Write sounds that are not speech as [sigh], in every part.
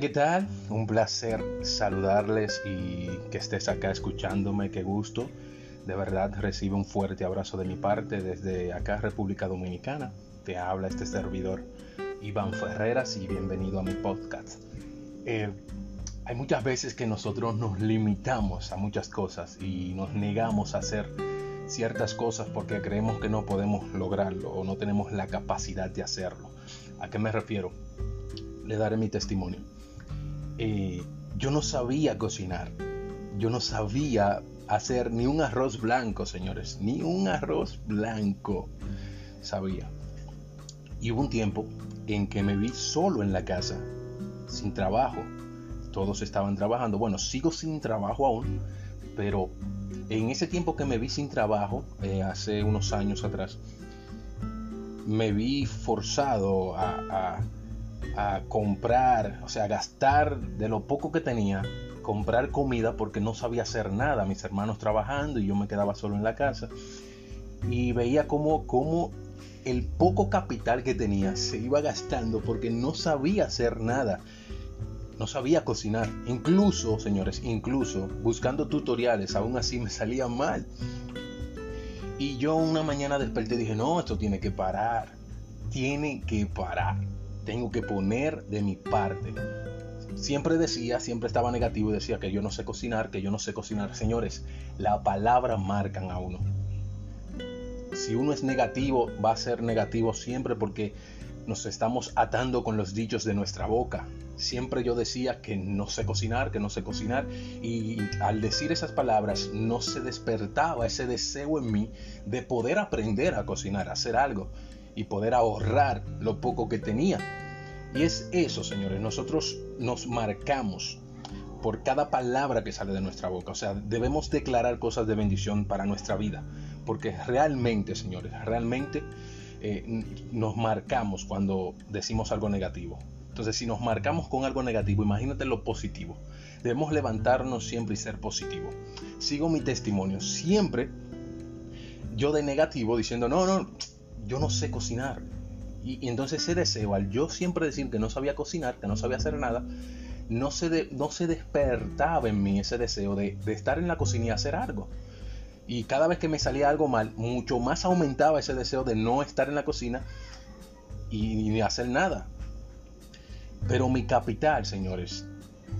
¿qué tal? Un placer saludarles y que estés acá escuchándome, qué gusto. De verdad recibe un fuerte abrazo de mi parte desde acá, República Dominicana. Te habla este servidor Iván Ferreras y bienvenido a mi podcast. Eh, hay muchas veces que nosotros nos limitamos a muchas cosas y nos negamos a hacer ciertas cosas porque creemos que no podemos lograrlo o no tenemos la capacidad de hacerlo. ¿A qué me refiero? Le daré mi testimonio. Eh, yo no sabía cocinar. Yo no sabía hacer ni un arroz blanco, señores. Ni un arroz blanco sabía. Y hubo un tiempo en que me vi solo en la casa, sin trabajo. Todos estaban trabajando. Bueno, sigo sin trabajo aún, pero en ese tiempo que me vi sin trabajo, eh, hace unos años atrás, me vi forzado a, comprar, o sea, a gastar de lo poco que tenía, comprar comida porque no sabía hacer nada, mis hermanos trabajando y yo me quedaba solo en la casa. Y veía como, como el poco capital que tenía se iba gastando porque no sabía hacer nada. No sabía cocinar. Incluso, señores, incluso buscando tutoriales, aún así me salía mal. Y yo una mañana desperté y dije, no, esto tiene que parar. Tiene que parar. Tengo que poner de mi parte. Siempre decía, siempre estaba negativo y decía que yo no sé cocinar, que yo no sé cocinar. Señores, la palabra marcan a uno. Si uno es negativo, va a ser negativo siempre porque nos estamos atando con los dichos de nuestra boca. Siempre yo decía que no sé cocinar, que no sé cocinar, y al decir esas palabras no se despertaba ese deseo en mí de poder aprender a cocinar, a hacer algo y poder ahorrar lo poco que tenía. Y es eso, señores, nosotros nos marcamos por cada palabra que sale de nuestra boca. O sea, debemos declarar cosas de bendición para nuestra vida. Porque realmente, señores, realmente eh, nos marcamos cuando decimos algo negativo. Entonces, si nos marcamos con algo negativo, imagínate lo positivo. Debemos levantarnos siempre y ser positivo. Sigo mi testimonio. Siempre yo de negativo diciendo, no, no, yo no sé cocinar. Y, entonces ese deseo, al yo siempre decir que no sabía cocinar, que no sabía hacer nada, no se, no se despertaba en mí ese deseo de, estar en la cocina y hacer algo. Y cada vez que me salía algo mal, mucho más aumentaba ese deseo de no estar en la cocina y ni hacer nada. Pero mi capital, señores,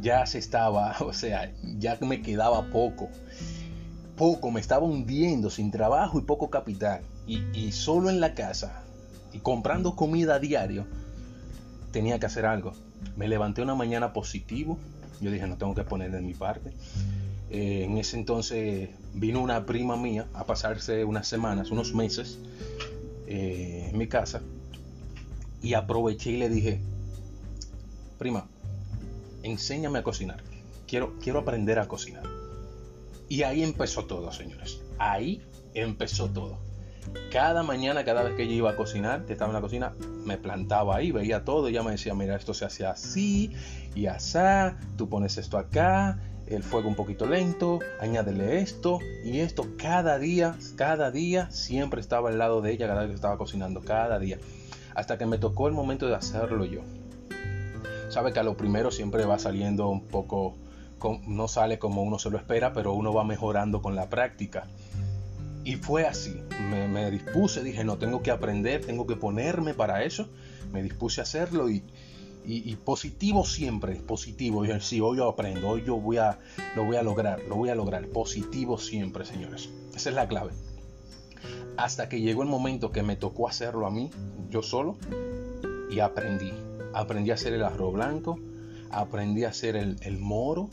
ya se estaba, [laughs] o sea, ya me quedaba poco. Poco, me estaba hundiendo sin trabajo y poco capital. Y, solo en la casa y comprando comida a diario, tenía que hacer algo. Me levanté una mañana positivo. Yo dije, no tengo que poner de mi parte. Eh, en ese entonces vino una prima mía a pasarse unas semanas, unos meses eh, en mi casa y aproveché y le dije, prima, enséñame a cocinar. Quiero, quiero aprender a cocinar. Y ahí empezó todo, señores. Ahí empezó todo. Cada mañana, cada vez que yo iba a cocinar, que estaba en la cocina, me plantaba ahí, veía todo y ella me decía, mira, esto se hace así y así, tú pones esto acá el fuego un poquito lento, añádele esto y esto cada día, cada día siempre estaba al lado de ella cada vez que estaba cocinando, cada día, hasta que me tocó el momento de hacerlo yo. Sabe que a lo primero siempre va saliendo un poco, no sale como uno se lo espera, pero uno va mejorando con la práctica. Y fue así, me, me dispuse, dije, no, tengo que aprender, tengo que ponerme para eso, me dispuse a hacerlo y, positivo siempre, positivo. Yo, sí, hoy yo aprendo, hoy yo voy a, lo voy a lograr, lo voy a lograr. Positivo siempre, señores. Esa es la clave. Hasta que llegó el momento que me tocó hacerlo a mí, yo solo, y aprendí. Aprendí a hacer el arroz blanco, aprendí a hacer el, moro.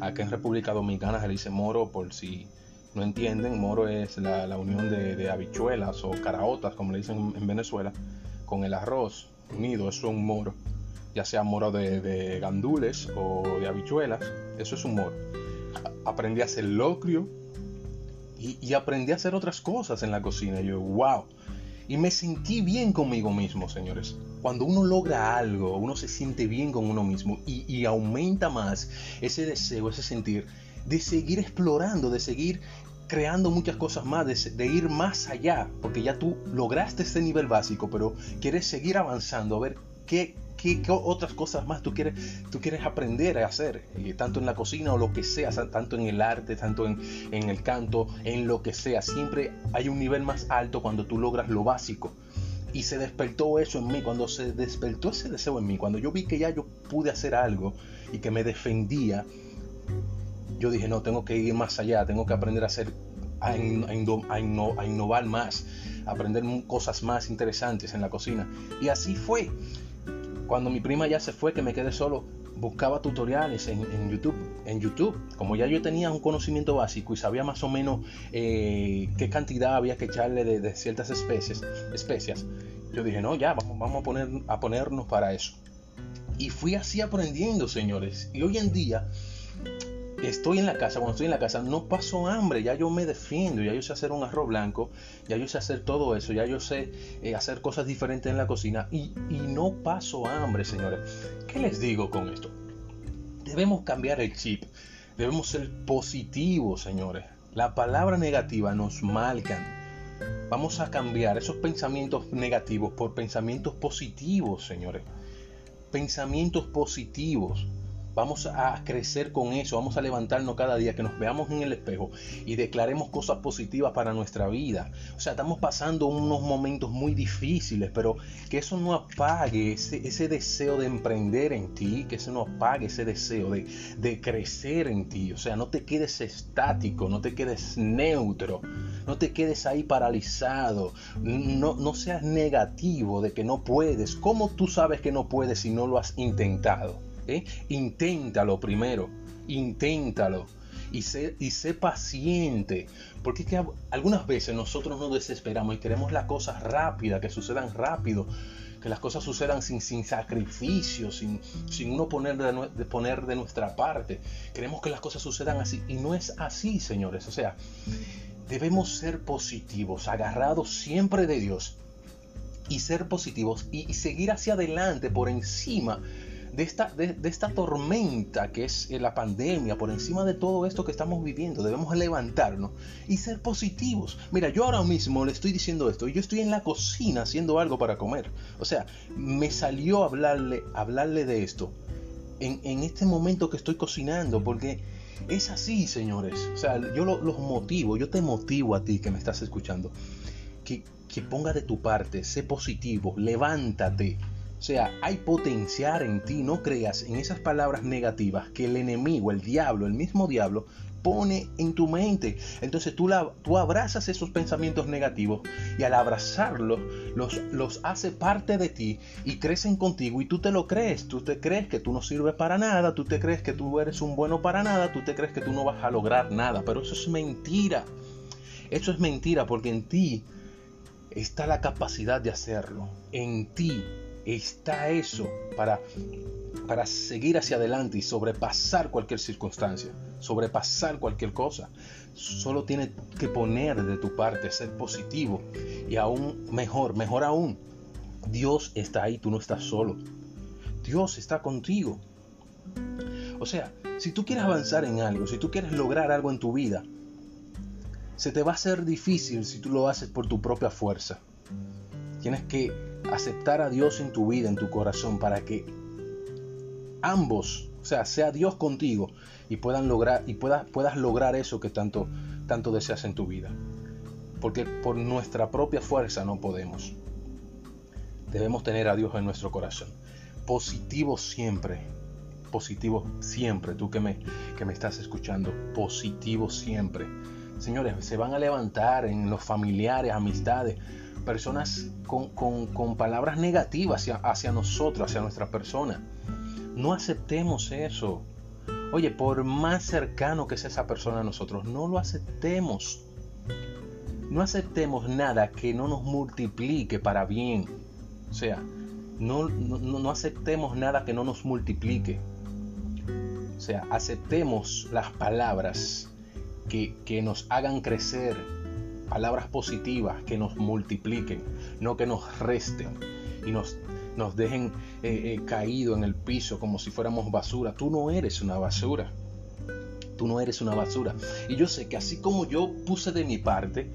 Acá en República Dominicana se le dice moro por si no entienden. Moro es la, unión de, de, habichuelas o caraotas, como le dicen en Venezuela, con el arroz unido. Eso es un moro ya sea moro de, gandules o de habichuelas, eso es un moro. Aprendí a hacer locrio y, aprendí a hacer otras cosas en la cocina. Y yo, wow. Y me sentí bien conmigo mismo, señores. Cuando uno logra algo, uno se siente bien con uno mismo y, aumenta más ese deseo, ese sentir de seguir explorando, de seguir creando muchas cosas más, de, ir más allá, porque ya tú lograste este nivel básico, pero quieres seguir avanzando, a ver qué qué, otras cosas más tú quieres, tú quieres aprender a hacer, eh, tanto en la cocina o lo que sea, tanto en el arte, tanto en, en el canto, en lo que sea. Siempre hay un nivel más alto cuando tú logras lo básico. Y se despertó eso en mí, cuando se despertó ese deseo en mí, cuando yo vi que ya yo pude hacer algo y que me defendía, yo dije, no, tengo que ir más allá, tengo que aprender a hacer, a, a, innovar más, aprender cosas más interesantes en la cocina. Y así fue. Cuando mi prima ya se fue, que me quedé solo, buscaba tutoriales en, YouTube. En YouTube, como ya yo tenía un conocimiento básico y sabía más o menos eh, qué cantidad había que echarle de, ciertas especies, especias, yo dije, no, ya, vamos, vamos a, poner, a ponernos para eso. Y fui así aprendiendo, señores. Y hoy en día estoy en la casa, cuando estoy en la casa, no paso hambre, ya yo me defiendo, ya yo sé hacer un arroz blanco, ya yo sé hacer todo eso, ya yo sé eh, hacer cosas diferentes en la cocina y, y no paso hambre, señores. ¿Qué les digo con esto? Debemos cambiar el chip, debemos ser positivos, señores. La palabra negativa nos marcan. Vamos a cambiar esos pensamientos negativos por pensamientos positivos, señores. Pensamientos positivos. Vamos a crecer con eso, vamos a levantarnos cada día, que nos veamos en el espejo y declaremos cosas positivas para nuestra vida. O sea, estamos pasando unos momentos muy difíciles, pero que eso no apague ese, deseo de emprender en ti, que eso no apague ese deseo de, de crecer en ti. O sea, no te quedes estático, no te quedes neutro, no te quedes ahí paralizado, no, no seas negativo de que no puedes. ¿Cómo tú sabes que no puedes si no lo has intentado? Inténtalo primero, inténtalo. Y sé, y sé paciente, porque que algunas veces nosotros nos desesperamos y queremos las cosas rápidas, que sucedan rápido, que las cosas sucedan sin, sin sacrificio, sin, sin uno poner de, poner de nuestra parte. Queremos que las cosas sucedan así y no es así, señores. O sea, debemos ser positivos, agarrados siempre de Dios y ser positivos y seguir hacia adelante por encima de esta, de, esta tormenta que es eh, la pandemia, por encima de todo esto que estamos viviendo, debemos levantarnos y ser positivos. Mira, yo ahora mismo le estoy diciendo esto, yo estoy en la cocina haciendo algo para comer. O sea, me salió hablarle, hablarle de esto en, en este momento que estoy cocinando, porque es así, señores. O sea, yo los motivo, yo te motivo a ti que me estás escuchando, que, que ponga de tu parte, sé positivo, levántate o sea, hay potencial en ti, no creas en esas palabras negativas que el enemigo, el diablo, el mismo diablo, pone en tu mente. Entonces tú, la, tú abrazas esos pensamientos negativos y al abrazarlos los, los hace parte de ti y crecen contigo y tú te lo crees. Tú te crees que tú no sirves para nada, tú te crees que tú eres un bueno para nada, tú te crees que tú no vas a lograr nada. Pero eso es mentira. Eso es mentira porque en ti está la capacidad de hacerlo. En ti está eso para, para seguir hacia adelante y sobrepasar cualquier circunstancia, sobrepasar cualquier cosa. Solo tienes que poner de tu parte, ser positivo y aún mejor, mejor aún, Dios está ahí, tú no estás solo. Dios está contigo. O sea, si tú quieres avanzar en algo, si tú quieres lograr algo en tu vida, se te va a hacer difícil si tú lo haces por tu propia fuerza. Tienes que aceptar a Dios en tu vida, en tu corazón, para que ambos, o sea, sea Dios contigo y puedan lograr y puedas, puedas lograr eso que tanto, tanto deseas en tu vida. Porque por nuestra propia fuerza no podemos. Debemos tener a Dios en nuestro corazón. Positivo siempre. Positivo siempre. Tú que me, que me estás escuchando. Positivo siempre. Señores, se van a levantar en los familiares, amistades personas con, palabras negativas hacia, hacia nosotros, hacia nuestra persona. No aceptemos eso. Oye, por más cercano que sea esa persona a nosotros, no lo aceptemos. No aceptemos nada que no nos multiplique para bien. O sea, no, no, aceptemos nada que no nos multiplique. O sea, aceptemos las palabras que, que nos hagan crecer, palabras positivas que nos multipliquen, no que nos resten y nos, nos dejen eh, eh, caído en el piso como si fuéramos basura. Tú no eres una basura. Tú no eres una basura. Y yo sé que así como yo puse de mi parte,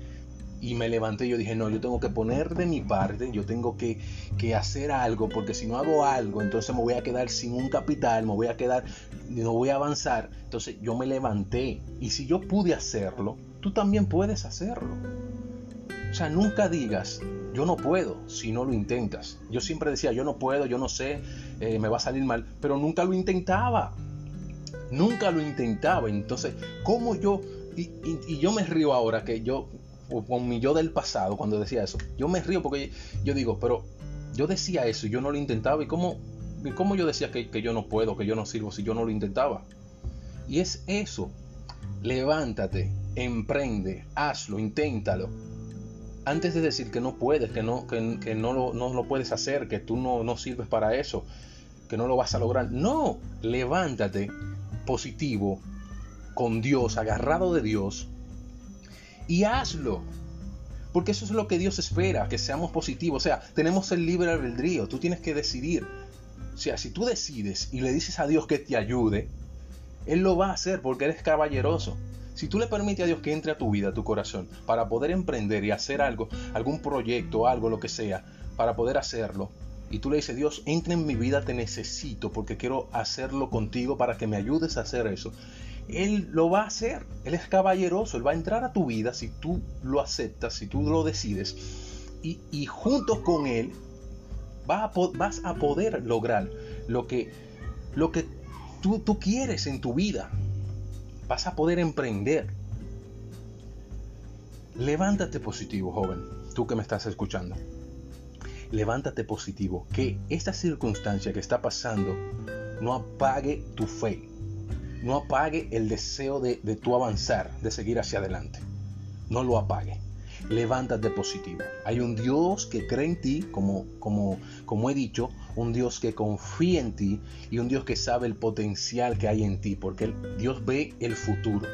y me levanté yo dije, no, yo tengo que poner de mi parte, yo tengo que, que, hacer algo, porque si no hago algo, entonces me voy a quedar sin un capital, me voy a quedar, no voy a avanzar. Entonces yo me levanté y si yo pude hacerlo, tú también puedes hacerlo. O sea, nunca digas, yo no puedo si no lo intentas. Yo siempre decía, yo no puedo, yo no sé, eh, me va a salir mal, pero nunca lo intentaba. Nunca lo intentaba. Entonces, ¿cómo yo... Y, yo me río ahora que yo con mi yo del pasado cuando decía eso. Yo me río porque yo digo, pero yo decía eso y yo no lo intentaba. ¿Y cómo, cómo yo decía que, que yo no puedo, que yo no sirvo si yo no lo intentaba? Y es eso. Levántate, emprende, hazlo, inténtalo. Antes de decir que no puedes, que no, que, no, lo, no, lo, puedes hacer, que tú no, no sirves para eso, que no lo vas a lograr. No, levántate positivo, con Dios, agarrado de Dios, y hazlo. Porque eso es lo que Dios espera, que seamos positivos. O sea, tenemos el libre albedrío, tú tienes que decidir. O sea, si tú decides y le dices a Dios que te ayude, Él lo va a hacer porque eres caballeroso. Si tú le permites a Dios que entre a tu vida, a tu corazón, para poder emprender y hacer algo, algún proyecto, algo, lo que sea, para poder hacerlo, y tú le dices, Dios, entra en mi vida, te necesito porque quiero hacerlo contigo para que me ayudes a hacer eso. Él lo va a hacer. Él es caballeroso. Él va a entrar a tu vida si tú lo aceptas, si tú lo decides. Y, y con Él vas a, vas a, poder lograr lo que, lo que tú, tú quieres en tu vida. Vas a poder emprender. Levántate positivo, joven, tú que me estás escuchando. Levántate positivo, que esta circunstancia que está pasando no apague tu fe, no apague el deseo de, tu avanzar, de seguir hacia adelante. No lo apague. Levántate positivo. Hay un Dios que cree en ti, como, como, como he dicho, un Dios que confía en ti y un Dios que sabe el potencial que hay en ti, porque Dios ve el futuro.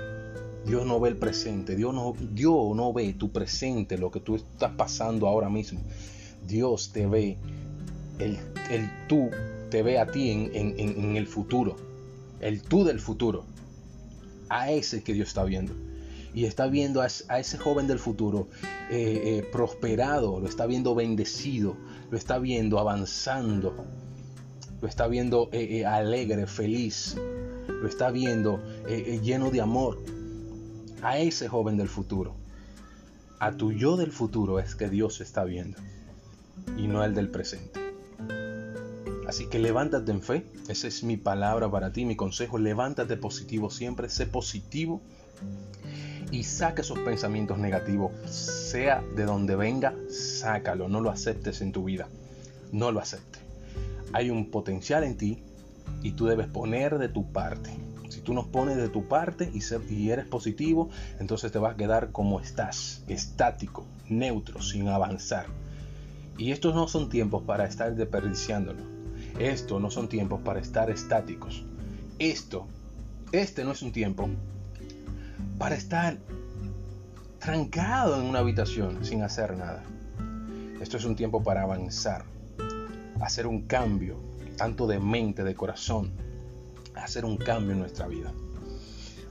Dios no ve el presente, Dios no, Dios no ve tu presente, lo que tú estás pasando ahora mismo. Dios te ve, el, el tú te ve a ti en, en, en el futuro el tú del futuro, a ese que Dios está viendo. Y está viendo a, ese joven del futuro eh, eh, prosperado, lo está viendo bendecido, lo está viendo avanzando, lo está viendo eh, alegre, feliz, lo está viendo lleno de amor. A ese joven del futuro, a tu yo del futuro es que Dios está viendo y no el del presente. Así que levántate en fe, esa es mi palabra para ti, mi consejo, levántate positivo siempre, sé positivo y saca esos pensamientos negativos, sea de donde venga, sácalo, no lo aceptes en tu vida, no lo aceptes. Hay un potencial en ti y tú debes poner de tu parte. Si tú no pones de tu parte y, y eres positivo, entonces te vas a quedar como estás, estático, neutro, sin avanzar. Y estos no son tiempos para estar desperdiciándolo esto no son tiempos para estar estáticos. Esto, este no es un tiempo para estar trancado en una habitación sin hacer nada. Esto es un tiempo para avanzar, hacer un cambio, tanto de mente, de corazón, hacer un cambio en nuestra vida.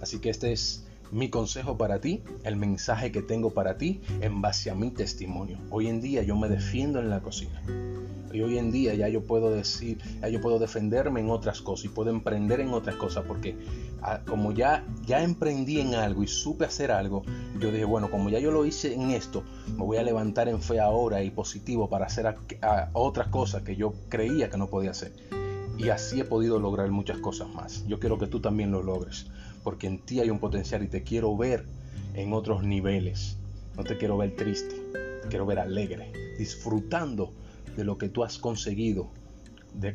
Así que este es mi consejo para ti, el mensaje que tengo para ti en base a mi testimonio. Hoy en día yo me defiendo en la cocina. Y hoy en día ya yo puedo decir, ya yo puedo defenderme en otras cosas y puedo emprender en otras cosas porque ah, como ya, ya emprendí en algo y supe hacer algo, yo dije, bueno, como ya yo lo hice en esto, me voy a levantar en fe ahora y positivo para hacer otras cosas que yo creía que no podía hacer. Y así he podido lograr muchas cosas más. Yo quiero que tú también lo logres, porque en ti hay un potencial y te quiero ver en otros niveles. No te quiero ver triste, te quiero ver alegre, disfrutando de lo que tú has conseguido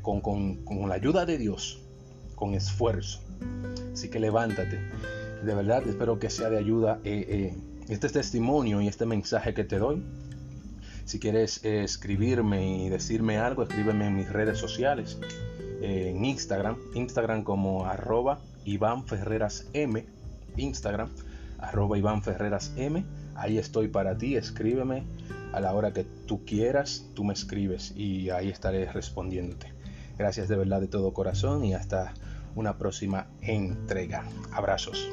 con, la ayuda de Dios, con esfuerzo. Así que levántate. De verdad espero que sea de ayuda eh, eh, este testimonio y este mensaje que te doy. Si quieres eh, escribirme y decirme algo, escríbeme en mis redes sociales. en Instagram, Instagram como arroba Iván Ferreras M, Instagram arroba Iván Ferreras M. Ahí estoy para ti, escríbeme a la hora que tú quieras, tú me escribes y ahí estaré respondiéndote. Gracias de verdad de todo corazón y hasta una próxima entrega. Abrazos.